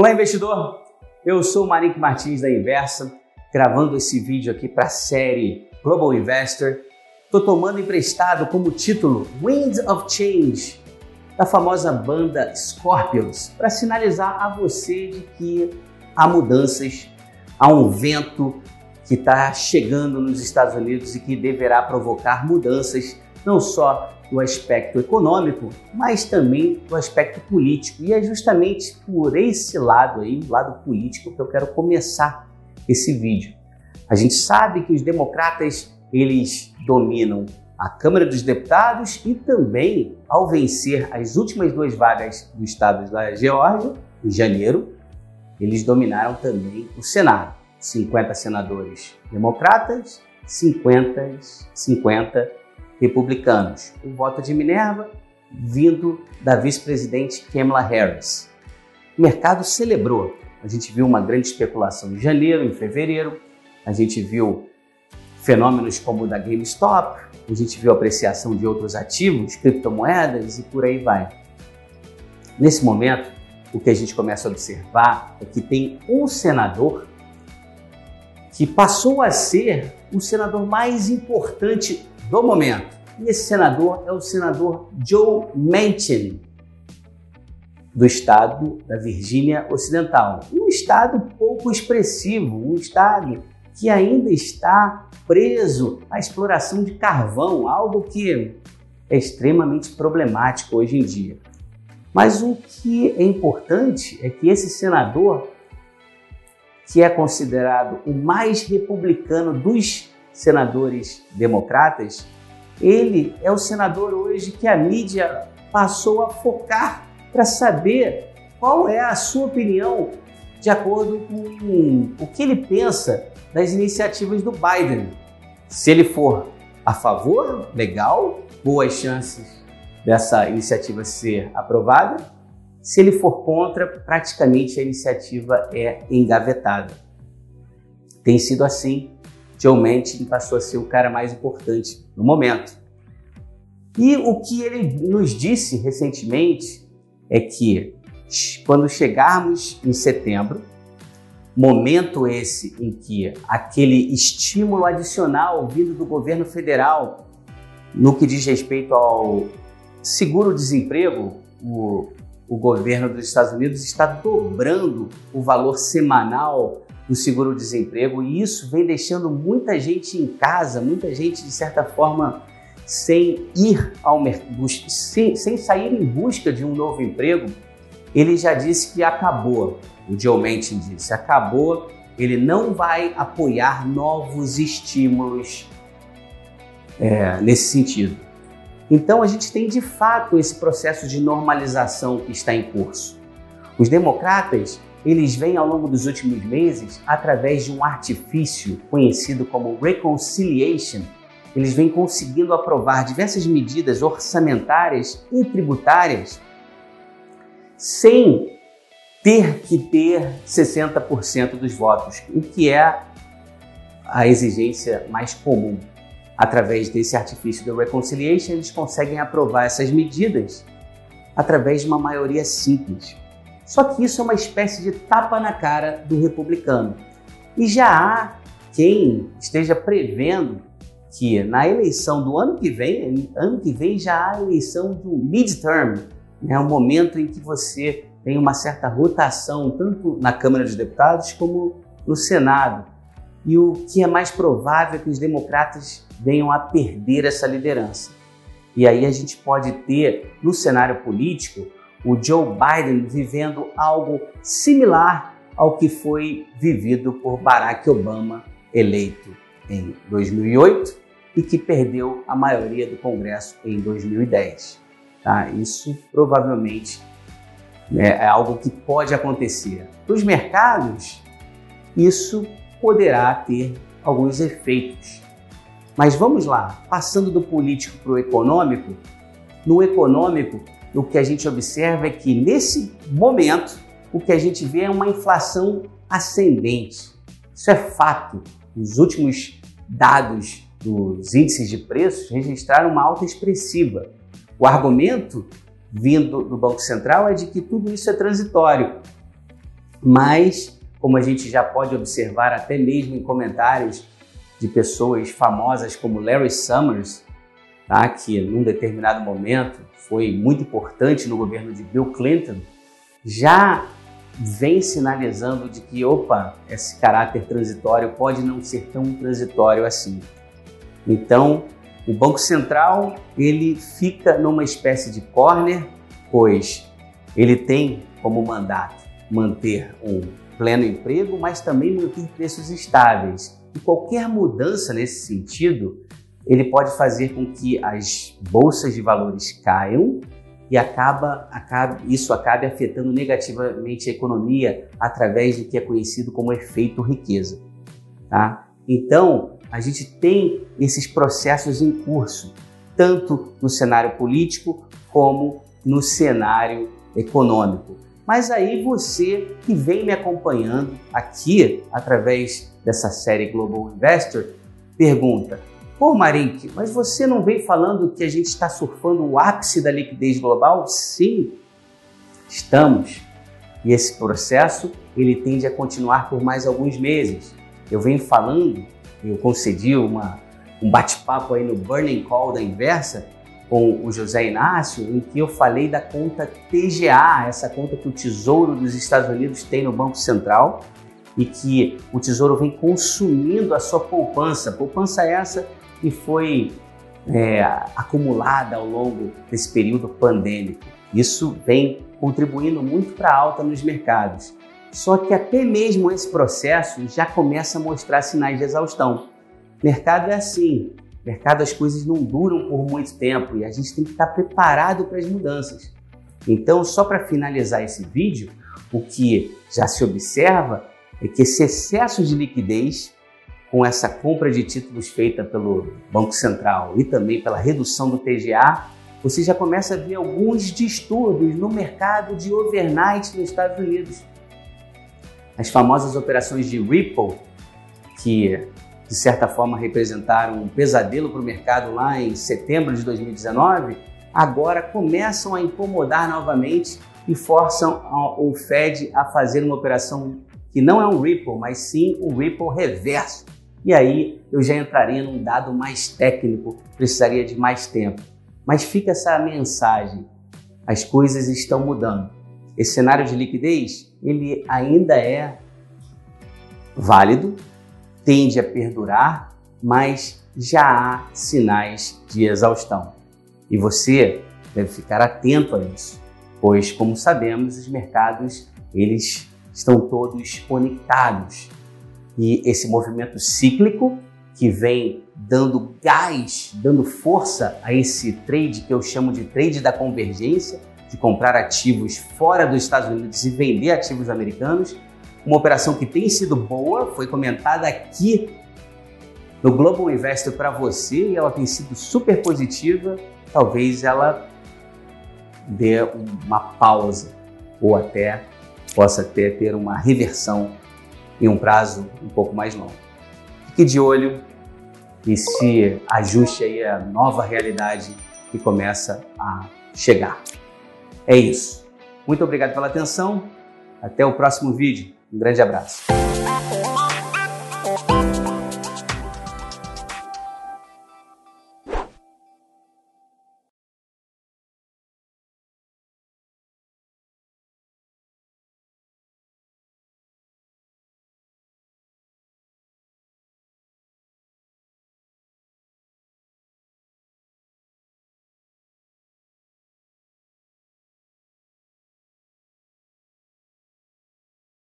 Olá, investidor! Eu sou o Marik Martins da Inversa, gravando esse vídeo aqui para a série Global Investor. Estou tomando emprestado como título Wind of Change, da famosa banda Scorpions, para sinalizar a você de que há mudanças, há um vento que está chegando nos Estados Unidos e que deverá provocar mudanças não só do aspecto econômico, mas também do aspecto político. E é justamente por esse lado aí, lado político, que eu quero começar esse vídeo. A gente sabe que os democratas eles dominam a Câmara dos Deputados e também, ao vencer as últimas duas vagas do estado da Geórgia, em janeiro, eles dominaram também o Senado. 50 senadores democratas, 50, 50 republicanos. O voto de Minerva vindo da vice-presidente Kamala Harris. O mercado celebrou. A gente viu uma grande especulação em janeiro, em fevereiro. A gente viu fenômenos como o da GameStop. A gente viu apreciação de outros ativos, criptomoedas e por aí vai. Nesse momento, o que a gente começa a observar é que tem um senador que passou a ser o senador mais importante do momento. E esse senador é o senador Joe Manchin, do estado da Virgínia Ocidental. Um estado pouco expressivo, um estado que ainda está preso à exploração de carvão, algo que é extremamente problemático hoje em dia. Mas o que é importante é que esse senador, que é considerado o mais republicano dos senadores democratas, ele é o senador hoje que a mídia passou a focar para saber qual é a sua opinião de acordo com o que ele pensa das iniciativas do Biden. Se ele for a favor, legal, boas chances dessa iniciativa ser aprovada. Se ele for contra, praticamente a iniciativa é engavetada. Tem sido assim Joe Manchin passou a ser o cara mais importante no momento. E o que ele nos disse recentemente é que quando chegarmos em setembro, momento esse em que aquele estímulo adicional vindo do governo federal no que diz respeito ao seguro-desemprego, o, o governo dos Estados Unidos está dobrando o valor semanal do seguro-desemprego e isso vem deixando muita gente em casa, muita gente de certa forma sem ir ao mercado, sem, sem sair em busca de um novo emprego. Ele já disse que acabou. O Joe Manchin disse, acabou. Ele não vai apoiar novos estímulos é, nesse sentido. Então a gente tem de fato esse processo de normalização que está em curso. Os democratas eles vêm ao longo dos últimos meses através de um artifício conhecido como reconciliation. Eles vêm conseguindo aprovar diversas medidas orçamentárias e tributárias sem ter que ter 60% dos votos, o que é a exigência mais comum. Através desse artifício do reconciliation, eles conseguem aprovar essas medidas através de uma maioria simples. Só que isso é uma espécie de tapa na cara do republicano. E já há quem esteja prevendo que na eleição do ano que vem, ano que vem já há a eleição do midterm, né, o momento em que você tem uma certa rotação tanto na Câmara dos Deputados como no Senado. E o que é mais provável é que os democratas venham a perder essa liderança. E aí a gente pode ter no cenário político o Joe Biden vivendo algo similar ao que foi vivido por Barack Obama, eleito em 2008 e que perdeu a maioria do Congresso em 2010. Tá? Isso provavelmente né, é algo que pode acontecer. Para os mercados, isso poderá ter alguns efeitos. Mas vamos lá, passando do político para o econômico, no econômico, o que a gente observa é que nesse momento o que a gente vê é uma inflação ascendente. Isso é fato. Os últimos dados dos índices de preços registraram uma alta expressiva. O argumento vindo do Banco Central é de que tudo isso é transitório. Mas, como a gente já pode observar até mesmo em comentários de pessoas famosas como Larry Summers, tá? que num determinado momento foi muito importante no governo de Bill Clinton, já vem sinalizando de que, opa, esse caráter transitório pode não ser tão transitório assim. Então, o Banco Central ele fica numa espécie de corner, pois ele tem como mandato manter um pleno emprego, mas também manter preços estáveis. E qualquer mudança nesse sentido, ele pode fazer com que as bolsas de valores caiam e acaba, acaba, isso acabe afetando negativamente a economia através do que é conhecido como efeito riqueza. Tá? Então, a gente tem esses processos em curso, tanto no cenário político como no cenário econômico. Mas aí você que vem me acompanhando aqui através dessa série Global Investor pergunta: Pô, Marink, mas você não vem falando que a gente está surfando o ápice da liquidez global? Sim, estamos. E esse processo ele tende a continuar por mais alguns meses. Eu venho falando, eu concedi uma, um bate-papo aí no Burning Call da Inversa com o José Inácio, em que eu falei da conta TGA, essa conta que o Tesouro dos Estados Unidos tem no Banco Central e que o Tesouro vem consumindo a sua poupança. Poupança essa que foi é, acumulada ao longo desse período pandêmico. Isso vem contribuindo muito para a alta nos mercados. Só que até mesmo esse processo já começa a mostrar sinais de exaustão. Mercado é assim, mercado as coisas não duram por muito tempo e a gente tem que estar preparado para as mudanças. Então, só para finalizar esse vídeo, o que já se observa é que esse excesso de liquidez com essa compra de títulos feita pelo Banco Central e também pela redução do TGA, você já começa a ver alguns distúrbios no mercado de overnight nos Estados Unidos. As famosas operações de Ripple, que de certa forma representaram um pesadelo para o mercado lá em setembro de 2019, agora começam a incomodar novamente e forçam o Fed a fazer uma operação que não é um Ripple, mas sim um Ripple reverso, e aí eu já entraria num dado mais técnico, precisaria de mais tempo. Mas fica essa mensagem: as coisas estão mudando. Esse cenário de liquidez, ele ainda é válido, tende a perdurar, mas já há sinais de exaustão. E você deve ficar atento a isso, pois como sabemos, os mercados eles estão todos conectados e esse movimento cíclico que vem dando gás, dando força a esse trade que eu chamo de trade da convergência, de comprar ativos fora dos Estados Unidos e vender ativos americanos. Uma operação que tem sido boa, foi comentada aqui no Global Investor para você e ela tem sido super positiva. Talvez ela dê uma pausa ou até possa ter, ter uma reversão em um prazo um pouco mais longo. Fique de olho e se ajuste aí a nova realidade que começa a chegar. É isso. Muito obrigado pela atenção. Até o próximo vídeo. Um grande abraço.